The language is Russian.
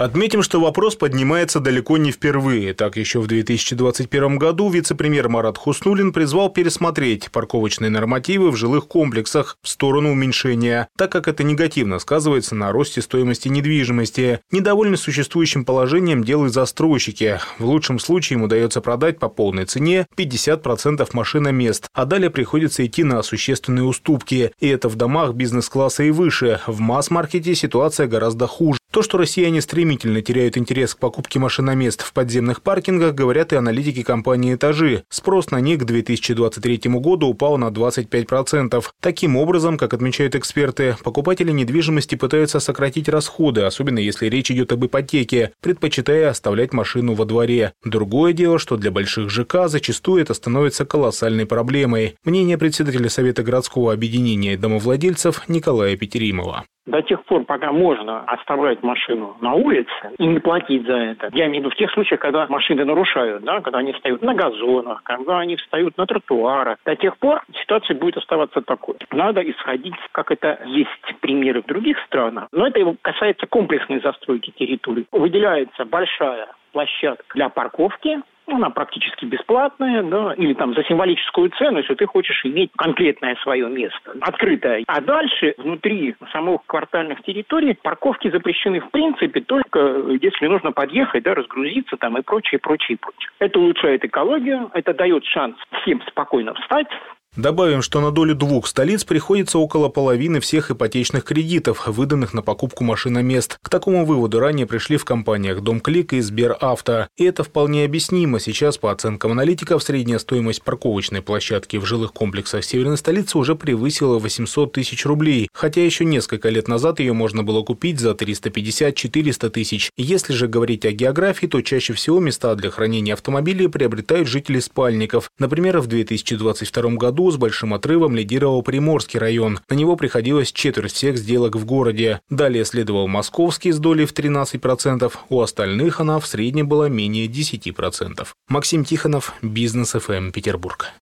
Отметим, что вопрос поднимается далеко не впервые. Так, еще в 2021 году вице-премьер Марат Хуснулин призвал пересмотреть парковочные нормативы в жилых комплексах в сторону уменьшения, так как это негативно сказывается на росте стоимости недвижимости. Недовольны существующим положением делают застройщики. В лучшем случае им удается продать по полной цене 50% машиномест, а далее приходится идти на существенные уступки. И это в домах бизнес-класса и выше. В масс-маркете ситуация гораздо хуже. То, что россияне стремительно теряют интерес к покупке машиномест в подземных паркингах, говорят и аналитики компании «Этажи». Спрос на них к 2023 году упал на 25%. Таким образом, как отмечают эксперты, покупатели недвижимости пытаются сократить расходы, особенно если речь идет об ипотеке, предпочитая оставлять машину во дворе. Другое дело, что для больших ЖК зачастую это становится колоссальной проблемой. Мнение председателя Совета городского объединения домовладельцев Николая Петеримова до тех пор, пока можно оставлять машину на улице и не платить за это. Я имею в виду в тех случаях, когда машины нарушают, да, когда они встают на газонах, когда они встают на тротуарах. До тех пор ситуация будет оставаться такой. Надо исходить, как это есть примеры в других странах, но это касается комплексной застройки территорий. Выделяется большая площадка для парковки, она практически бесплатная, да, или там за символическую цену, если ты хочешь иметь конкретное свое место, открытое. А дальше внутри самых квартальных территорий парковки запрещены в принципе только если нужно подъехать, да, разгрузиться там и прочее, прочее, прочее. Это улучшает экологию, это дает шанс всем спокойно встать, Добавим, что на долю двух столиц приходится около половины всех ипотечных кредитов, выданных на покупку машиномест. К такому выводу ранее пришли в компаниях Домклик и Сберавто. И это вполне объяснимо. Сейчас, по оценкам аналитиков, средняя стоимость парковочной площадки в жилых комплексах северной столицы уже превысила 800 тысяч рублей, хотя еще несколько лет назад ее можно было купить за 350-400 тысяч. Если же говорить о географии, то чаще всего места для хранения автомобилей приобретают жители спальников. Например, в 2022 году году с большим отрывом лидировал Приморский район. На него приходилось четверть всех сделок в городе. Далее следовал Московский с долей в 13%, у остальных она в среднем была менее 10%. Максим Тихонов, Бизнес ФМ, Петербург.